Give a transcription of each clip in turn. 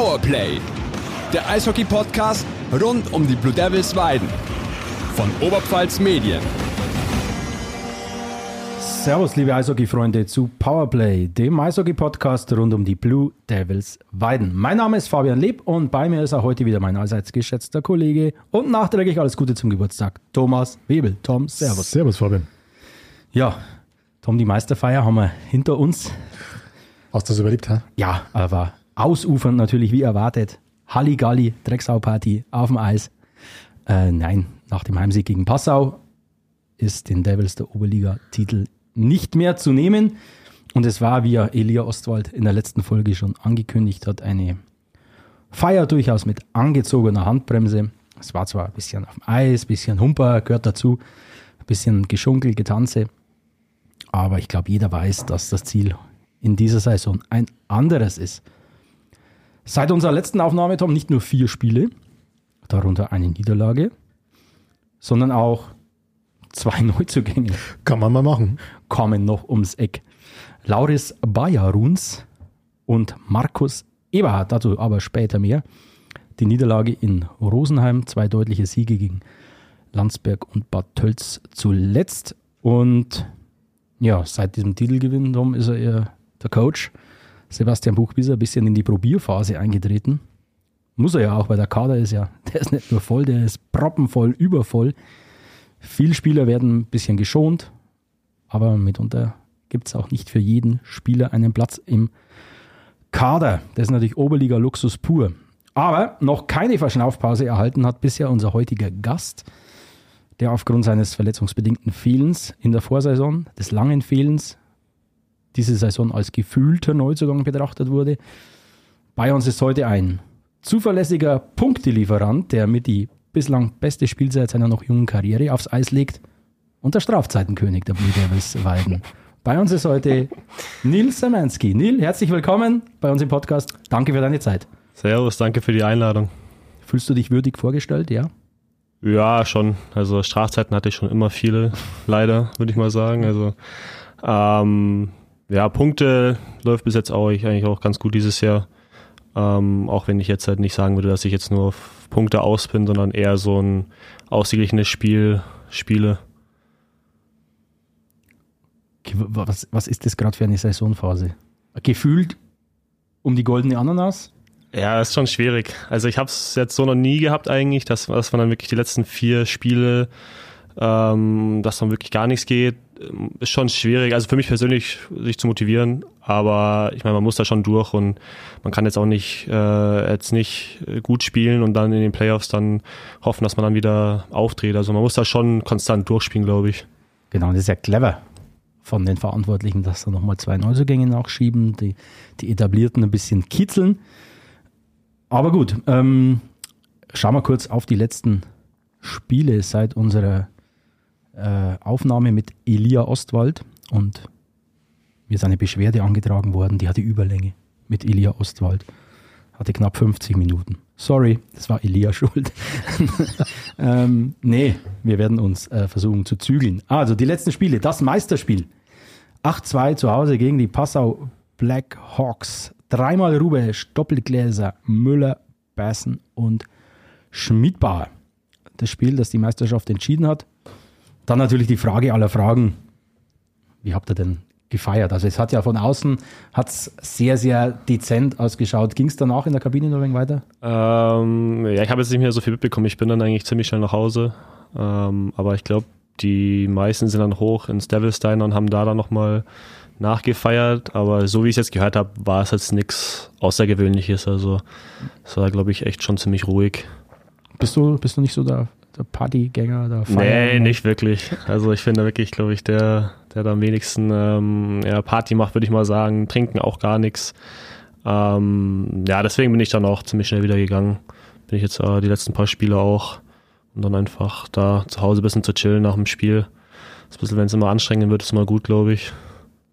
Powerplay, der Eishockey-Podcast rund um die Blue Devils Weiden von Oberpfalz Medien. Servus, liebe Eishockey-Freunde, zu Powerplay, dem Eishockey-Podcast rund um die Blue Devils Weiden. Mein Name ist Fabian Leb und bei mir ist auch heute wieder mein allseits geschätzter Kollege und nachträglich alles Gute zum Geburtstag, Thomas Webel. Tom, Servus. Servus, Fabian. Ja, Tom, die Meisterfeier haben wir hinter uns. Hast du das überlebt, hä? Ja, aber ausufernd natürlich wie erwartet. Halligalli, Drecksau-Party auf dem Eis. Äh, nein, nach dem Heimsieg gegen Passau ist den Devils der Oberliga-Titel nicht mehr zu nehmen. Und es war, wie ja Elia Ostwald in der letzten Folge schon angekündigt hat, eine Feier durchaus mit angezogener Handbremse. Es war zwar ein bisschen auf dem Eis, ein bisschen Humper, gehört dazu, ein bisschen Geschunkel, Getanze. Aber ich glaube, jeder weiß, dass das Ziel in dieser Saison ein anderes ist. Seit unserer letzten Aufnahme, Tom, nicht nur vier Spiele, darunter eine Niederlage, sondern auch zwei Neuzugänge Kann man mal machen. kommen noch ums Eck. Lauris Bajaruns und Markus Eberhardt, dazu aber später mehr. Die Niederlage in Rosenheim, zwei deutliche Siege gegen Landsberg und Bad Tölz zuletzt. Und ja, seit diesem Titelgewinn Tom, ist er eher der Coach. Sebastian Buchbieser ein bisschen in die Probierphase eingetreten. Muss er ja auch, weil der Kader ist ja, der ist nicht nur voll, der ist proppenvoll, übervoll. Viele Spieler werden ein bisschen geschont, aber mitunter gibt es auch nicht für jeden Spieler einen Platz im Kader. Das ist natürlich Oberliga-Luxus pur. Aber noch keine Verschnaufpause erhalten hat bisher unser heutiger Gast, der aufgrund seines verletzungsbedingten Fehlens in der Vorsaison, des langen Fehlens, diese Saison als gefühlter Neuzugang betrachtet wurde. Bei uns ist heute ein zuverlässiger Punktelieferant, der mit die bislang beste Spielzeit seiner noch jungen Karriere aufs Eis legt und der Strafzeitenkönig der Blue Devils Weiden. Bei uns ist heute Nils Samansky. Nil, herzlich willkommen bei uns im Podcast. Danke für deine Zeit. Servus, danke für die Einladung. Fühlst du dich würdig vorgestellt? Ja. Ja, schon. Also Strafzeiten hatte ich schon immer viele, leider, würde ich mal sagen. Also ähm, ja, Punkte läuft bis jetzt auch eigentlich auch ganz gut dieses Jahr. Ähm, auch wenn ich jetzt halt nicht sagen würde, dass ich jetzt nur auf Punkte aus bin, sondern eher so ein ausgeglichenes Spiel spiele. Was, was ist das gerade für eine Saisonphase? Gefühlt um die goldene Ananas? Ja, ist schon schwierig. Also ich habe es jetzt so noch nie gehabt eigentlich, dass, dass man dann wirklich die letzten vier Spiele, ähm, dass dann wirklich gar nichts geht, ist schon schwierig. Also für mich persönlich sich zu motivieren, aber ich meine, man muss da schon durch und man kann jetzt auch nicht äh, jetzt nicht gut spielen und dann in den Playoffs dann hoffen, dass man dann wieder auftritt. Also man muss da schon konstant durchspielen, glaube ich. Genau, das ist ja clever von den Verantwortlichen, dass da nochmal zwei Neuzugänge nachschieben, die, die etablierten ein bisschen kitzeln. Aber gut, ähm, schauen wir kurz auf die letzten Spiele seit unserer äh, Aufnahme mit Elia Ostwald und mir ist eine Beschwerde angetragen worden, die hatte Überlänge mit Elia Ostwald. Hatte knapp 50 Minuten. Sorry, das war Elia schuld. ähm, nee, wir werden uns äh, versuchen zu zügeln. Also die letzten Spiele, das Meisterspiel. 8-2 zu Hause gegen die Passau Black Hawks. Dreimal Rubesch, Doppelgläser, Müller, Bassen und Schmidbauer. Das Spiel, das die Meisterschaft entschieden hat. Dann natürlich die Frage aller Fragen. Wie habt ihr denn gefeiert? Also es hat ja von außen hat's sehr, sehr dezent ausgeschaut. Ging es danach in der Kabine noch ein wenig weiter? Ähm, ja, ich habe jetzt nicht mehr so viel mitbekommen. Ich bin dann eigentlich ziemlich schnell nach Hause. Ähm, aber ich glaube, die meisten sind dann hoch ins Devil's Diner und haben da dann nochmal nachgefeiert. Aber so wie ich es jetzt gehört habe, war es jetzt nichts Außergewöhnliches. Also es war, glaube ich, echt schon ziemlich ruhig. Bist du, bist du nicht so der, der Partygänger, der Nee, Feier- nicht wirklich. Also ich finde wirklich, glaube ich, der, der da am wenigsten ähm, ja, Party macht, würde ich mal sagen. Trinken auch gar nichts. Ähm, ja, deswegen bin ich dann auch ziemlich schnell wieder gegangen. Bin ich jetzt äh, die letzten paar Spiele auch. Und dann einfach da zu Hause ein bisschen zu chillen nach dem Spiel. Das bisschen, wenn es immer anstrengend wird, ist immer gut, glaube ich.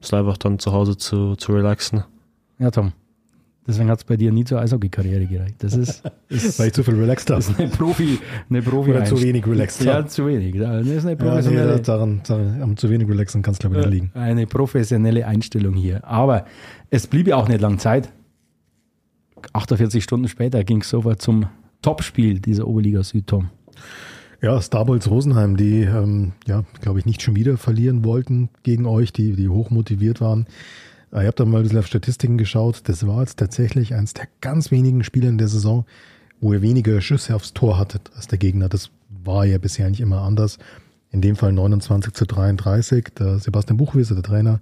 Ist einfach dann zu Hause zu, zu relaxen. Ja, Tom. Deswegen hat es bei dir nie zur Eishockey-Karriere gereicht. Das ist, ist, Weil ich zu viel relaxed habe. ist eine Profi, eine Profi Oder zu wenig relaxed Ja, zu wenig. Das ist eine Ja, nee, professionelle, daran, daran, am zu wenig relaxen kann es, glaube ich, nicht liegen. eine professionelle Einstellung hier. Aber es blieb ja auch nicht lang Zeit. 48 Stunden später ging es sofort zum Topspiel dieser Oberliga Süd, Tom. Ja, Starbolz Rosenheim, die, ähm, ja, glaube ich, nicht schon wieder verlieren wollten gegen euch, die, die hoch motiviert waren. Äh, Ich habe da mal ein bisschen auf Statistiken geschaut. Das war jetzt tatsächlich eines der ganz wenigen Spiele in der Saison, wo ihr weniger Schüsse aufs Tor hattet als der Gegner. Das war ja bisher nicht immer anders. In dem Fall 29 zu 33. Der Sebastian Buchwieser, der Trainer,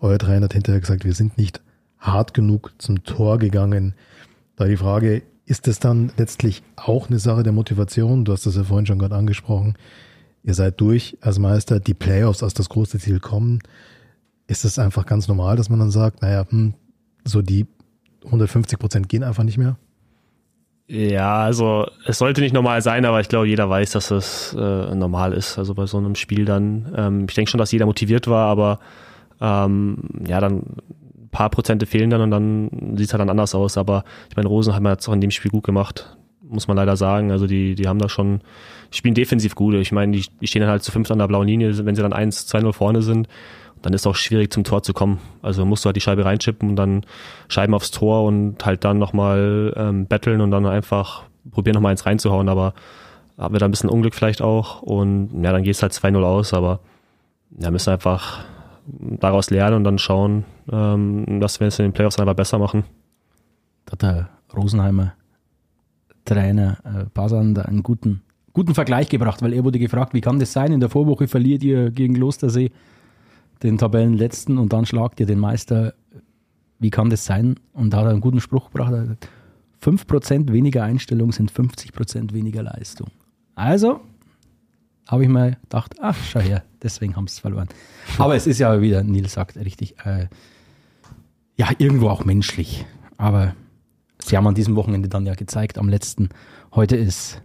euer Trainer hat hinterher gesagt, wir sind nicht hart genug zum Tor gegangen. Da die Frage, ist es dann letztlich auch eine Sache der Motivation? Du hast das ja vorhin schon gerade angesprochen. Ihr seid durch als Meister, die Playoffs als das große Ziel kommen. Ist es einfach ganz normal, dass man dann sagt, naja, hm, so die 150 Prozent gehen einfach nicht mehr? Ja, also es sollte nicht normal sein, aber ich glaube, jeder weiß, dass es äh, normal ist. Also bei so einem Spiel dann. Ähm, ich denke schon, dass jeder motiviert war, aber ähm, ja, dann ein paar Prozente fehlen dann und dann sieht es halt dann anders aus. Aber ich meine, Rosenheim hat es auch in dem Spiel gut gemacht, muss man leider sagen. Also die, die haben da schon, spielen defensiv gut. Ich meine, die, die stehen dann halt zu fünft an der blauen Linie, wenn sie dann 1-2-0 vorne sind dann ist es auch schwierig zum Tor zu kommen. Also musst du halt die Scheibe reinchippen und dann Scheiben aufs Tor und halt dann nochmal ähm, betteln und dann einfach probieren nochmal eins reinzuhauen, aber haben wir da ein bisschen Unglück vielleicht auch und ja, dann geht es halt 2-0 aus, aber ja, müssen einfach daraus lernen und dann schauen, ähm, dass wir es in den Playoffs einfach besser machen. Da hat der Rosenheimer Trainer äh, Basan da einen guten, guten Vergleich gebracht, weil er wurde gefragt, wie kann das sein, in der Vorwoche verliert ihr gegen Klostersee den Tabellenletzten und dann schlagt ihr den Meister. Wie kann das sein? Und da hat er einen guten Spruch gebracht. Er hat gesagt, 5% weniger Einstellung sind 50% weniger Leistung. Also habe ich mir gedacht, ach, schau her, deswegen haben sie es verloren. Aber es ist ja wieder, Nils sagt richtig, äh, ja, irgendwo auch menschlich. Aber sie haben an diesem Wochenende dann ja gezeigt, am letzten, heute ist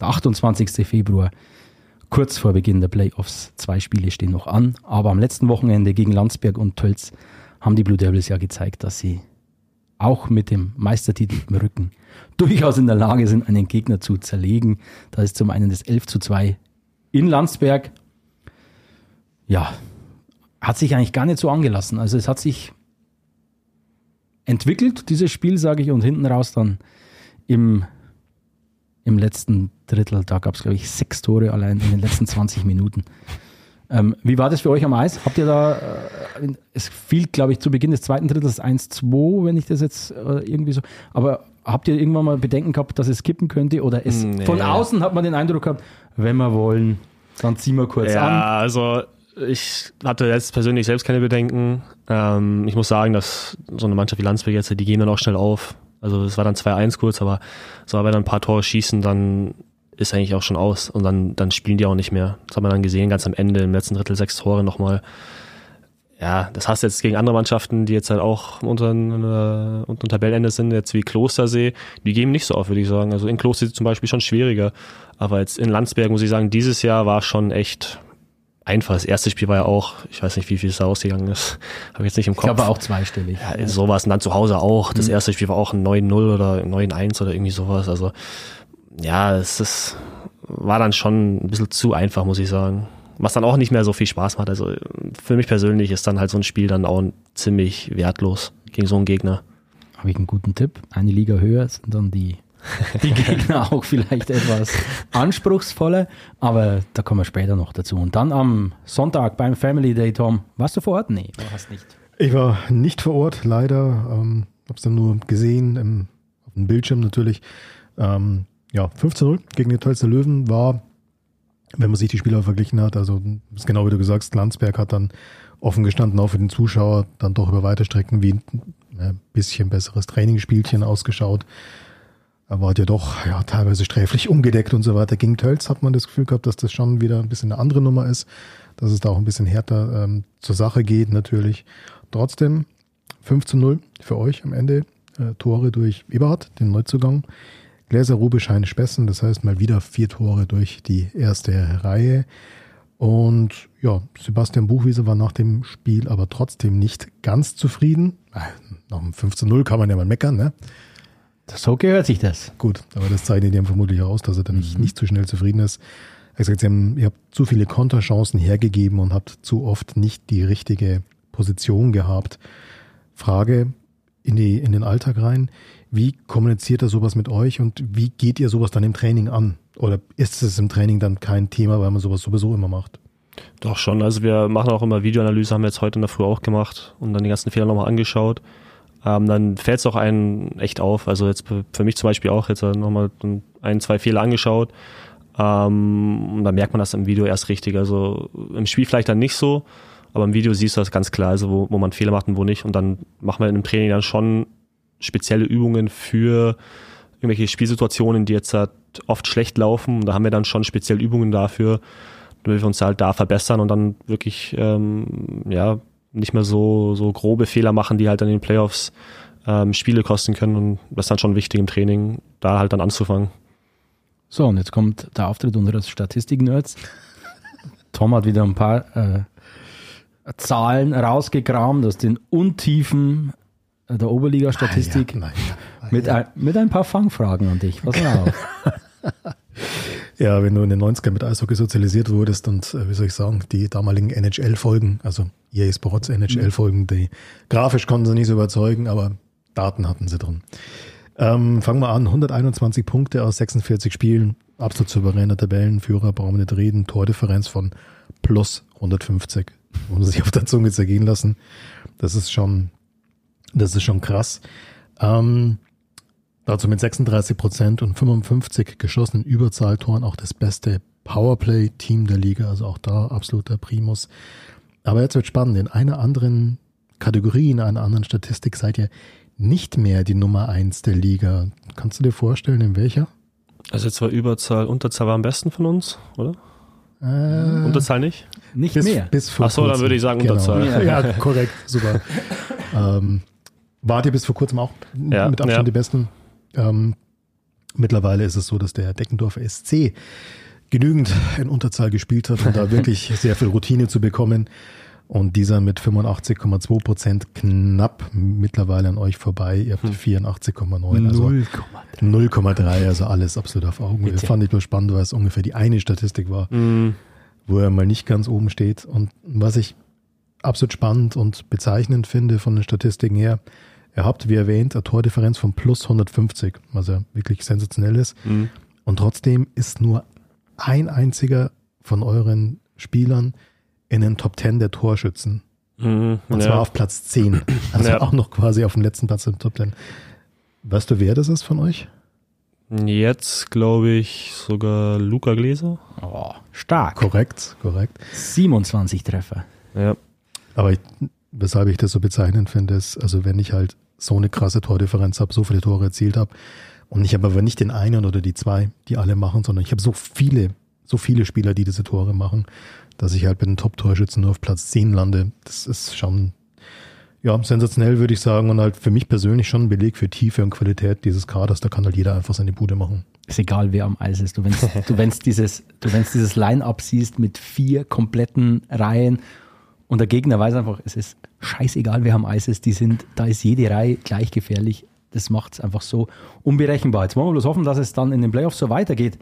der 28. Februar, kurz vor Beginn der Playoffs. Zwei Spiele stehen noch an, aber am letzten Wochenende gegen Landsberg und Tölz haben die Blue Devils ja gezeigt, dass sie auch mit dem Meistertitel im Rücken durchaus in der Lage sind, einen Gegner zu zerlegen. Da ist zum einen das 11 zu 2 in Landsberg. Ja, hat sich eigentlich gar nicht so angelassen. Also es hat sich entwickelt, dieses Spiel, sage ich, und hinten raus dann im, im letzten Drittel, da gab es, glaube ich, sechs Tore allein in den letzten 20 Minuten. Ähm, wie war das für euch am Eis? Habt ihr da, äh, es fiel, glaube ich, zu Beginn des zweiten Drittels 1-2, wenn ich das jetzt äh, irgendwie so, aber habt ihr irgendwann mal Bedenken gehabt, dass es kippen könnte? Oder es, Nee. von außen hat man den Eindruck gehabt, wenn wir wollen, dann ziehen wir kurz Ja, an. also ich hatte jetzt persönlich selbst keine Bedenken. Ähm, ich muss sagen, dass so eine Mannschaft wie Landsberg jetzt, die gehen dann auch schnell auf. Also es war dann 2-1 kurz, aber so wenn dann ein paar Tore schießen, dann ist eigentlich auch schon aus und dann, dann spielen die auch nicht mehr. Das hat man dann gesehen, ganz am Ende, im letzten Drittel sechs Tore nochmal. Ja, das hast du jetzt gegen andere Mannschaften, die jetzt halt auch unter, äh, unter Tabellenende sind, jetzt wie Klostersee, die geben nicht so auf, würde ich sagen. Also in Klostersee zum Beispiel schon schwieriger. Aber jetzt in Landsberg muss ich sagen, dieses Jahr war schon echt einfach. Das erste Spiel war ja auch, ich weiß nicht, wie viel es da ausgegangen ist. Habe ich jetzt nicht im Ich Kopf. glaube auch zweistellig. Ja, sowas. Und dann zu Hause auch. Das erste Spiel war auch ein 9-0 oder 9-1 oder irgendwie sowas. Also, ja, es ist, war dann schon ein bisschen zu einfach, muss ich sagen. Was dann auch nicht mehr so viel Spaß macht. Also, für mich persönlich ist dann halt so ein Spiel dann auch ziemlich wertlos gegen so einen Gegner. Habe ich einen guten Tipp. Eine Liga höher sind dann die, die Gegner auch vielleicht etwas anspruchsvoller, aber da kommen wir später noch dazu. Und dann am Sonntag beim Family Day, Tom, warst du vor Ort? Nee, du hast nicht. Ich war nicht vor Ort, leider. Ähm, habe es dann nur gesehen, im, auf dem Bildschirm natürlich. Ähm, ja, 15-0 gegen die Tölzer Löwen war, wenn man sich die Spieler verglichen hat, also ist genau wie du gesagt hast, Landsberg hat dann offen gestanden, auch für den Zuschauer, dann doch über weite Strecken wie ein bisschen besseres Trainingsspielchen ausgeschaut. Er war ja doch ja, teilweise sträflich umgedeckt und so weiter. Gegen Tölz hat man das Gefühl gehabt, dass das schon wieder ein bisschen eine andere Nummer ist, dass es da auch ein bisschen härter ähm, zur Sache geht natürlich. Trotzdem 5 zu 0 für euch am Ende. Äh, Tore durch Eberhard, den Neuzugang. Gläser, Rubisch, Heine, Spessen. Das heißt mal wieder vier Tore durch die erste Reihe. Und ja, Sebastian Buchwieser war nach dem Spiel aber trotzdem nicht ganz zufrieden. Äh, Nach dem 5 zu 0 kann man ja mal meckern, ne? So gehört sich das. Gut, aber das zeichnet ihm vermutlich aus, dass er dann nicht, nicht zu schnell zufrieden ist. Er hat gesagt, sie haben, ihr habt zu viele Konterchancen hergegeben und habt zu oft nicht die richtige Position gehabt. Frage, in, die, in den Alltag rein. Wie kommuniziert er sowas mit euch und wie geht ihr sowas dann im Training an? Oder ist es im Training dann kein Thema, weil man sowas sowieso immer macht? Doch schon. Also wir machen auch immer Videoanalyse, haben wir jetzt heute in der Früh auch gemacht und dann die ganzen Fehler nochmal angeschaut. Ähm, dann fällt es auch einen echt auf. Also jetzt für mich zum Beispiel auch jetzt nochmal ein, zwei Fehler angeschaut. Ähm, und dann merkt man das im Video erst richtig. Also im Spiel vielleicht dann nicht so, aber im Video siehst du das ganz klar, also wo, wo man Fehler macht und wo nicht. Und dann machen wir im Training dann schon spezielle Übungen für irgendwelche Spielsituationen, die jetzt halt oft schlecht laufen. Und da haben wir dann schon spezielle Übungen dafür, damit wir uns halt da verbessern und dann wirklich ähm, ja nicht mehr so, so grobe Fehler machen, die halt dann in den Playoffs ähm, Spiele kosten können. Und das ist dann schon wichtig im Training, da halt dann anzufangen. So, und jetzt kommt der Auftritt unseres Statistik-Nerds. Tom hat wieder ein paar äh, Zahlen rausgekramt aus den Untiefen der Oberliga-Statistik. Ah, ja, ah, mit, ein, mit ein paar Fangfragen an dich. Pass mal auf. ja, wenn du in den 90ern mit Eishockey sozialisiert wurdest und, äh, wie soll ich sagen, die damaligen NHL-Folgen, also EA Sports NHL-Folgen, die grafisch konnten sie nicht so überzeugen, aber Daten hatten sie drin. Ähm, fangen wir an, 121 Punkte aus 46 Spielen, absolut souveräner Tabellenführer, brauchen wir nicht reden, Tordifferenz von plus 150 muss man sich auf der Zunge zergehen lassen. Das ist schon, das ist schon krass. Ähm, dazu mit 36 Prozent und 55 geschossenen Überzahltoren auch das beste Powerplay-Team der Liga, also auch da absoluter Primus. Aber jetzt wird spannend. In einer anderen Kategorie, in einer anderen Statistik seid ihr nicht mehr die Nummer eins der Liga. Kannst du dir vorstellen, in welcher? Also jetzt war Überzahl, Unterzahl war am besten von uns, oder? Äh, Unterzahl nicht? Nicht bis, mehr. Bis vor Ach so, kurzem. dann würde ich sagen genau. Unterzahl. Ja, ja korrekt, super. ähm, wart ihr bis vor kurzem auch ja, mit Abstand ja. die Besten? Ähm, mittlerweile ist es so, dass der Deckendorfer SC genügend in Unterzahl gespielt hat, um da wirklich sehr viel Routine zu bekommen. Und dieser mit 85,2 Prozent knapp mittlerweile an euch vorbei. Ihr habt 84,9, also 0,3, also alles absolut auf Augenhöhe. Fand ich nur spannend, weil es ungefähr die eine Statistik war, Mhm. wo er mal nicht ganz oben steht. Und was ich absolut spannend und bezeichnend finde von den Statistiken her, ihr habt, wie erwähnt, eine Tordifferenz von plus 150, was ja wirklich sensationell ist. Mhm. Und trotzdem ist nur ein einziger von euren Spielern in den Top 10 der Torschützen. Mhm. Und ja. zwar auf Platz 10. Also Ja. auch noch quasi auf dem letzten Platz im Top 10. Weißt du, wer das ist von euch? Jetzt glaube ich sogar Luca Gläser. Oh, stark. Korrekt, korrekt. 27 Treffer. Ja. Aber ich, weshalb ich das so bezeichnend finde, ist, also wenn ich halt so eine krasse Tordifferenz habe, so viele Tore erzielt habe und ich habe aber nicht den einen oder die zwei, die alle machen, sondern ich habe so viele, so viele Spieler, die diese Tore machen, dass ich halt mit den Top-Torschützen nur auf Platz 10 lande. Das ist schon, ja, sensationell würde ich sagen und halt für mich persönlich schon ein Beleg für Tiefe und Qualität dieses Kaders. Da kann halt jeder einfach seine Bude machen. Ist egal, wer am Eis ist. Du wenn's, du wenn's dieses, du wenn's dieses Line-Up siehst mit vier kompletten Reihen und der Gegner weiß einfach, es ist scheißegal, wer am Eis ist. Die sind, da ist jede Reihe gleich gefährlich. Das macht es einfach so unberechenbar. Jetzt wollen wir bloß hoffen, dass es dann in den Playoffs so weitergeht.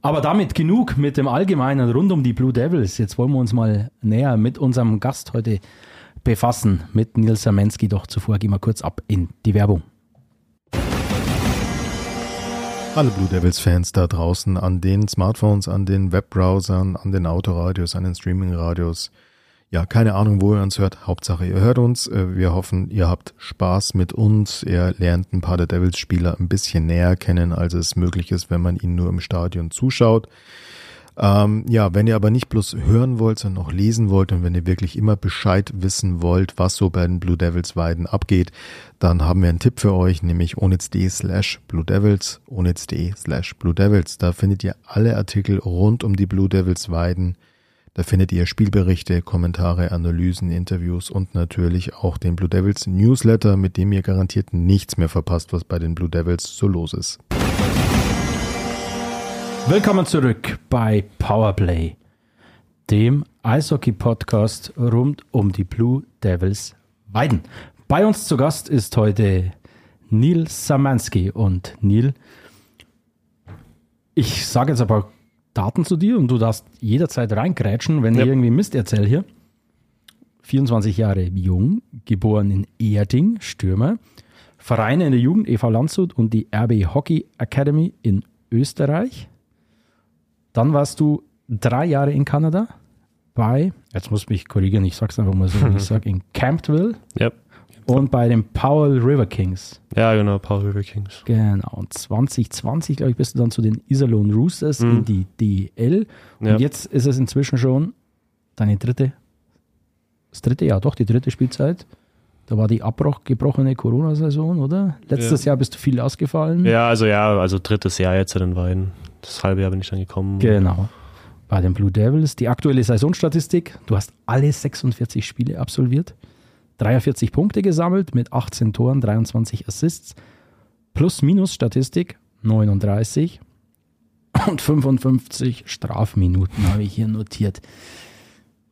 Aber damit genug mit dem Allgemeinen rund um die Blue Devils. Jetzt wollen wir uns mal näher mit unserem Gast heute befassen, mit Nils Samensky. Doch zuvor gehen wir kurz ab in die Werbung. Alle Blue Devils Fans da draußen an den Smartphones, an den Webbrowsern, an den Autoradios, an den Streamingradios. Ja, keine Ahnung, wo ihr uns hört. Hauptsache, ihr hört uns. Äh, Wir hoffen, ihr habt Spaß mit uns. Ihr lernt ein paar der Devils Spieler ein bisschen näher kennen, als es möglich ist, wenn man ihnen nur im Stadion zuschaut. Ähm, ja, wenn ihr aber nicht bloß hören wollt, sondern auch lesen wollt und wenn ihr wirklich immer Bescheid wissen wollt, was so bei den Blue Devils Weiden abgeht, dann haben wir einen Tipp für euch, nämlich onitz.de slash Blue Devils, onitz.de slash Blue Devils. Da findet ihr alle Artikel rund um die Blue Devils Weiden. Da findet ihr Spielberichte, Kommentare, Analysen, Interviews und natürlich auch den Blue Devils Newsletter, mit dem ihr garantiert nichts mehr verpasst, was bei den Blue Devils so los ist. Willkommen zurück bei Powerplay, dem Eishockey-Podcast rund um die Blue Devils Weiden. Bei uns zu Gast ist heute Neil Samansky und Neil, ich sage jetzt paar Daten zu dir und du darfst jederzeit reingrätschen, wenn Ja. ich irgendwie Mist erzähle hier. 24 Jahre jung, geboren in Erding, Stürmer. Vereine in der Jugend, EV Landshut und die RB Hockey Academy in Österreich. Dann warst du drei Jahre in Kanada bei, jetzt muss mich korrigieren, ich sag's einfach mal so, ich sage, in Campbell Ja. Und bei den Powell River Kings. Ja, genau, Power River Kings. Genau. Und 2020, glaube ich, bist du dann zu den Iserlohn Roosters in die DEL. Und Ja. jetzt ist es inzwischen schon deine dritte, das dritte Jahr, doch, die dritte Spielzeit. Da war die abgebrochene Corona-Saison, oder? Letztes Jahr bist du viel ausgefallen. Ja, also ja, also drittes Jahr jetzt in den beiden. Das halbe Jahr bin ich dann gekommen. Genau. Bei den Blue Devils. Die aktuelle Saisonstatistik: Du hast alle 46 Spiele absolviert, 43 Punkte gesammelt mit 18 Toren, 23 Assists, Plus-Minus-Statistik 39 und 55 Strafminuten habe ich hier notiert.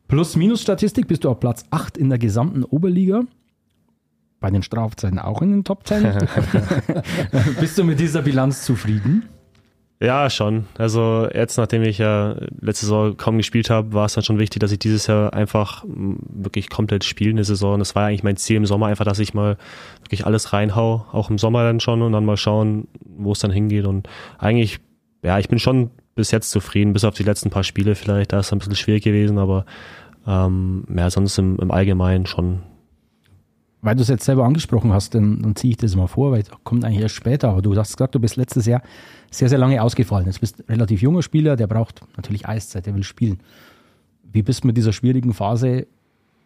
Plus-Minus-Statistik bist du auf Platz 8 in der gesamten Oberliga. Bei den Strafzeiten auch in den Top 10. bist du mit dieser Bilanz zufrieden? Ja, schon. Also jetzt, nachdem ich ja letzte Saison kaum gespielt habe, war es dann schon wichtig, dass ich dieses Jahr einfach m, wirklich komplett spiele in der Saison. Das war ja eigentlich mein Ziel im Sommer, einfach, dass ich mal wirklich alles reinhau, auch im Sommer dann schon und dann mal schauen, wo es dann hingeht. Und eigentlich, ja, ich bin schon bis jetzt zufrieden, bis auf die letzten paar Spiele vielleicht, da ist es ein bisschen schwierig gewesen, aber ähm, ja, sonst im, im Allgemeinen schon. Weil du es jetzt selber angesprochen hast, dann, dann ziehe ich das mal vor, weil das kommt eigentlich erst später. Aber du hast gesagt, du bist letztes Jahr sehr, sehr lange ausgefallen. Jetzt bist ein relativ junger Spieler, der braucht natürlich Eiszeit, der will spielen. Wie bist du mit dieser schwierigen Phase,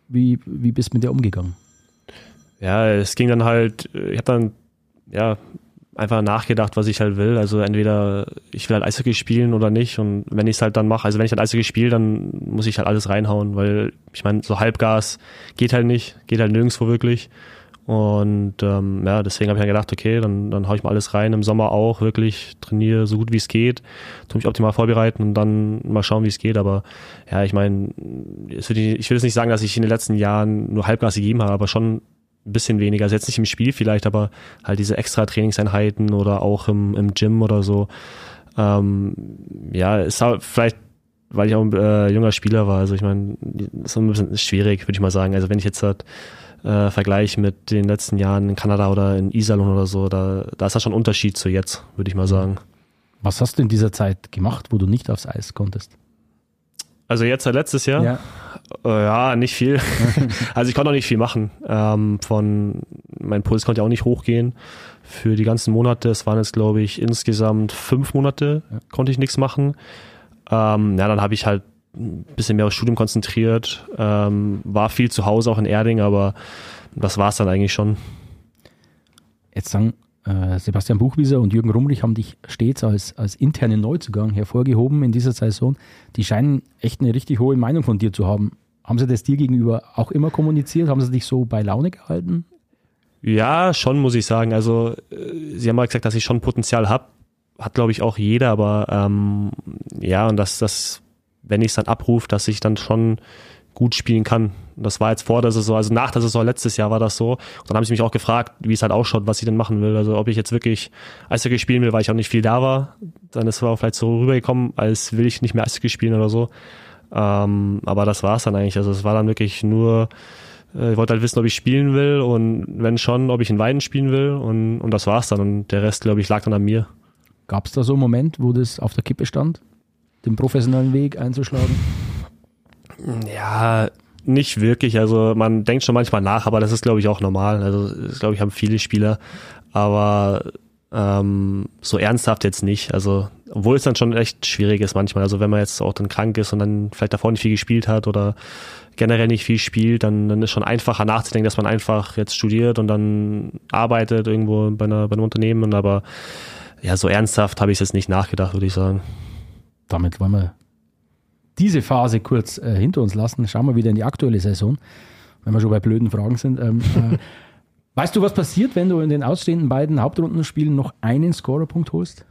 wie, wie bist du mit der umgegangen? Ja, es ging dann halt, ich habe dann ja einfach nachgedacht, was ich halt will. Also entweder ich will halt Eishockey spielen oder nicht. Und wenn ich es halt dann mache, also wenn ich halt Eishockey spiele, dann muss ich halt alles reinhauen, weil ich meine, so Halbgas geht halt nicht, geht halt nirgendwo wirklich. Und ähm, ja, deswegen habe ich dann gedacht, okay, dann, dann hau ich mal alles rein, im Sommer auch, wirklich trainiere so gut wie es geht, tu mich optimal vorbereiten und dann mal schauen, wie es geht. Aber ja, ich meine, ich will jetzt nicht sagen, dass ich in den letzten Jahren nur Halbgas gegeben habe, aber schon ein bisschen weniger. Also jetzt nicht im Spiel vielleicht, aber halt diese extra Trainingseinheiten oder auch im, im Gym oder so. Ähm, ja, ist halt vielleicht, weil ich auch ein äh, junger Spieler war. Also ich meine, ist so ein bisschen schwierig, würde ich mal sagen. Also wenn ich jetzt halt äh, vergleiche mit den letzten Jahren in Kanada oder in Iserlohn oder so, da, da ist das schon ein Unterschied zu jetzt, würde ich mal sagen. Was hast du in dieser Zeit gemacht, wo du nicht aufs Eis konntest? Also jetzt seit letztes Jahr? Ja. Äh, ja, nicht viel. also ich konnte auch nicht viel machen. Ähm, von mein Puls konnte ja auch nicht hochgehen für die ganzen Monate. Es waren jetzt, glaube ich, insgesamt fünf Monate konnte ich nichts machen. Ähm, ja, dann habe ich halt ein bisschen mehr aufs Studium konzentriert. Ähm, war viel zu Hause auch in Erding, aber das war es dann eigentlich schon. Jetzt sagen äh, Sebastian Buchwieser und Jürgen Rumrich haben dich stets als, als internen Neuzugang hervorgehoben in dieser Saison. Die scheinen echt eine richtig hohe Meinung von dir zu haben. Haben sie das dir gegenüber auch immer kommuniziert? Haben sie dich so bei Laune gehalten? Ja, schon muss ich sagen. Also äh, sie haben mal gesagt, dass ich schon Potenzial habe. Hat glaube ich auch jeder, aber ähm, ja, und dass das, wenn ich es dann abrufe, dass ich dann schon gut spielen kann. Das war jetzt vor der Saison, also nach der Saison letztes Jahr war das so. Und dann haben sie mich auch gefragt, wie es halt ausschaut, was ich denn machen will. Also ob ich jetzt wirklich Eishockey spielen will, weil ich auch nicht viel da war. Dann ist es auch vielleicht so rübergekommen, als will ich nicht mehr Eishockey spielen oder so. Ähm, aber das war es dann eigentlich. Also es war dann wirklich nur, äh, ich wollte halt wissen, ob ich spielen will und wenn schon, ob ich in Weiden spielen will und, und das war's dann. Und der Rest, glaube ich, lag dann an mir. Gab es da so einen Moment, wo das auf der Kippe stand, den professionellen Weg einzuschlagen? Ja, nicht wirklich. Also man denkt schon manchmal nach, aber das ist, glaube ich, auch normal. Also das, glaube ich, haben viele Spieler. Aber ähm, so ernsthaft jetzt nicht. Also obwohl es dann schon echt schwierig ist manchmal. Also wenn man jetzt auch dann krank ist und dann vielleicht davor nicht viel gespielt hat oder generell nicht viel spielt, dann, dann ist schon einfacher nachzudenken, dass man einfach jetzt studiert und dann arbeitet irgendwo bei, einer, bei einem Unternehmen. Aber ja, so ernsthaft habe ich jetzt nicht nachgedacht, würde ich sagen. Damit wollen wir diese Phase kurz äh, hinter uns lassen. Schauen wir wieder in die aktuelle Saison, wenn wir schon bei blöden Fragen sind. Ähm, äh, weißt du, was passiert, wenn du in den ausstehenden beiden Hauptrundenspielen noch einen Scorerpunkt holst?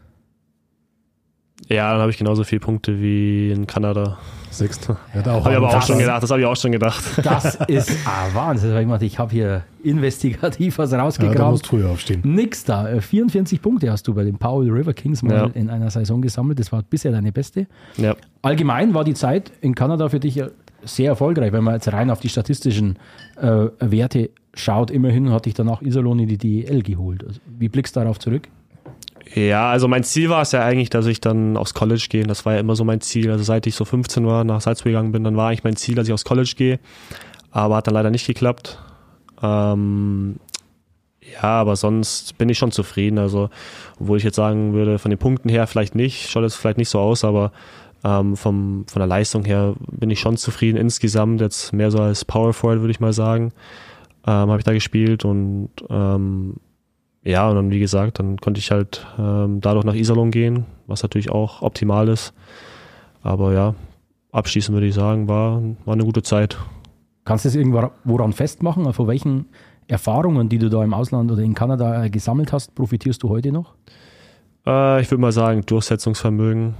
Ja, dann habe ich genauso viele Punkte wie in Kanada. Sechster. Er hat auch Habe ich aber auch Das- schon gedacht, das habe ich auch schon gedacht. Das ist ah, Wahnsinn. Ich, habe hier investigativ was Ja, da rausgegraben. musst du früher aufstehen. Nix da. Äh, 44 Punkte hast du bei den Powell River Kings mal Ja. in einer Saison gesammelt. Das war bisher deine beste. Ja. Allgemein war die Zeit in Kanada für dich ja sehr erfolgreich, wenn wir jetzt rein auf die statistischen äh, Werte schaut, immerhin hatte ich danach Iserlohn in die DEL geholt. Also, wie blickst du darauf zurück? Ja, also mein Ziel war es ja eigentlich, dass ich dann aufs College gehe. Das war ja immer so mein Ziel. Also seit ich so 15 war, nach Salzburg gegangen bin, dann war eigentlich mein Ziel, dass ich aufs College gehe. Aber hat dann leider nicht geklappt. Ähm, ja, aber sonst bin ich schon zufrieden. Also, obwohl ich jetzt sagen würde, von den Punkten her vielleicht nicht, schaut es vielleicht nicht so aus, aber ähm, vom, von der Leistung her bin ich schon zufrieden insgesamt. Jetzt mehr so als Power Forward, würde ich mal sagen, ähm, habe ich da gespielt und ähm, ja, und dann wie gesagt, dann konnte ich halt ähm, dadurch nach Iserlohn gehen, was natürlich auch optimal ist. Aber ja, abschließend würde ich sagen, war, war eine gute Zeit. Kannst du es irgendwo woran festmachen? Von welchen Erfahrungen, die du da im Ausland oder in Kanada äh, gesammelt hast, profitierst du heute noch? Äh, ich würde mal sagen, Durchsetzungsvermögen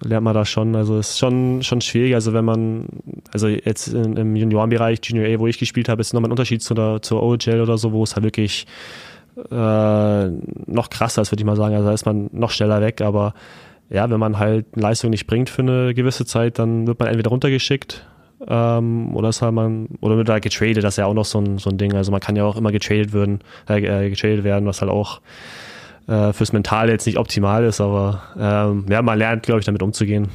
lernt man da schon. Also es ist schon, schon schwierig. Also wenn man, also jetzt in, im Juniorenbereich, Junior A, wo ich gespielt habe, ist nochmal ein Unterschied zu der, zur OHL oder so, wo es halt wirklich äh, noch krasser ist, würde ich mal sagen. Also da ist man noch schneller weg, aber ja, wenn man halt Leistung nicht bringt für eine gewisse Zeit, dann wird man entweder runtergeschickt ähm, oder ist halt man, oder wird da getradet, das ist ja auch noch so ein, so ein Ding. Also man kann ja auch immer getradet werden, äh, getradet werden, was halt auch äh, fürs Mentale jetzt nicht optimal ist, aber ähm, ja, man lernt, glaube ich, damit umzugehen.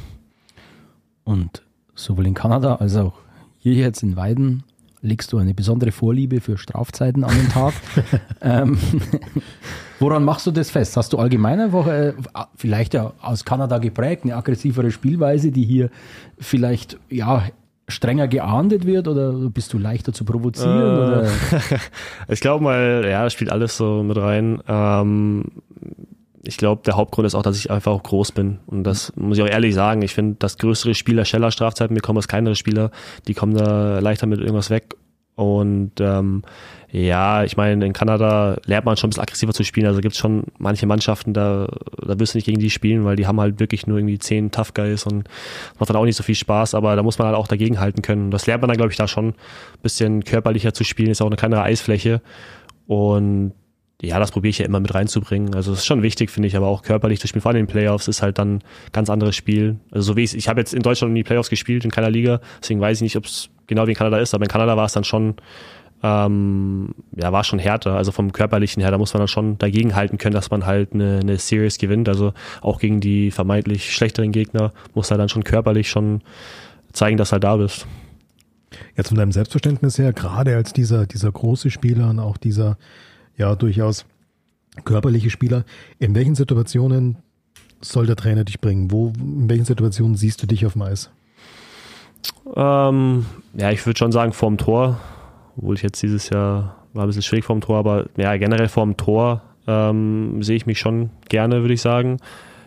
Und sowohl in Kanada als auch hier jetzt in Weiden legst du eine besondere Vorliebe für Strafzeiten an den Tag. ähm, woran machst du das fest? Hast du allgemein einfach, äh, vielleicht ja aus Kanada geprägt, eine aggressivere Spielweise, die hier vielleicht ja strenger geahndet wird oder bist du leichter zu provozieren? Äh, ich glaube mal, ja, das spielt alles so mit rein. Ähm, ich glaube, der Hauptgrund ist auch, dass ich einfach auch groß bin. Und das muss ich auch ehrlich sagen. Ich finde, dass größere Spieler schneller Strafzeiten bekommen als kleinere Spieler. Die kommen da leichter mit irgendwas weg. Und ähm, ja, ich meine, in Kanada lernt man schon ein bisschen aggressiver zu spielen. Also gibt es schon manche Mannschaften, da, da wirst du nicht gegen die spielen, weil die haben halt wirklich nur irgendwie zehn Tough Guys und macht dann auch nicht so viel Spaß. Aber da muss man halt auch dagegen halten können. Das lernt man dann, glaube ich, da schon ein bisschen körperlicher zu spielen. Ist auch eine kleinere Eisfläche. Und ja, das probiere ich ja immer mit reinzubringen. Also es ist schon wichtig, finde ich, aber auch körperlich zu spielen. Vor allem in den Playoffs ist halt dann ganz anderes Spiel. Also so wie ich, ich habe jetzt in Deutschland nie Playoffs gespielt, in keiner Liga, deswegen weiß ich nicht, ob es genau wie in Kanada ist, aber in Kanada war es dann schon, ähm, ja, war schon härter. Also vom körperlichen her, da muss man dann schon dagegen halten können, dass man halt eine, eine Series gewinnt. Also auch gegen die vermeintlich schlechteren Gegner muss er dann schon körperlich schon zeigen, dass er da bist. Jetzt von deinem Selbstverständnis her, gerade als dieser, dieser große Spieler und auch dieser ja durchaus körperliche Spieler. In welchen Situationen soll der Trainer dich bringen? Wo, in welchen Situationen siehst du dich auf dem Eis? Ähm, ja, ich würde schon sagen vorm Tor, obwohl ich jetzt dieses Jahr war ein bisschen schwierig vorm Tor, aber ja, generell vorm Tor ähm, sehe ich mich schon gerne, würde ich sagen.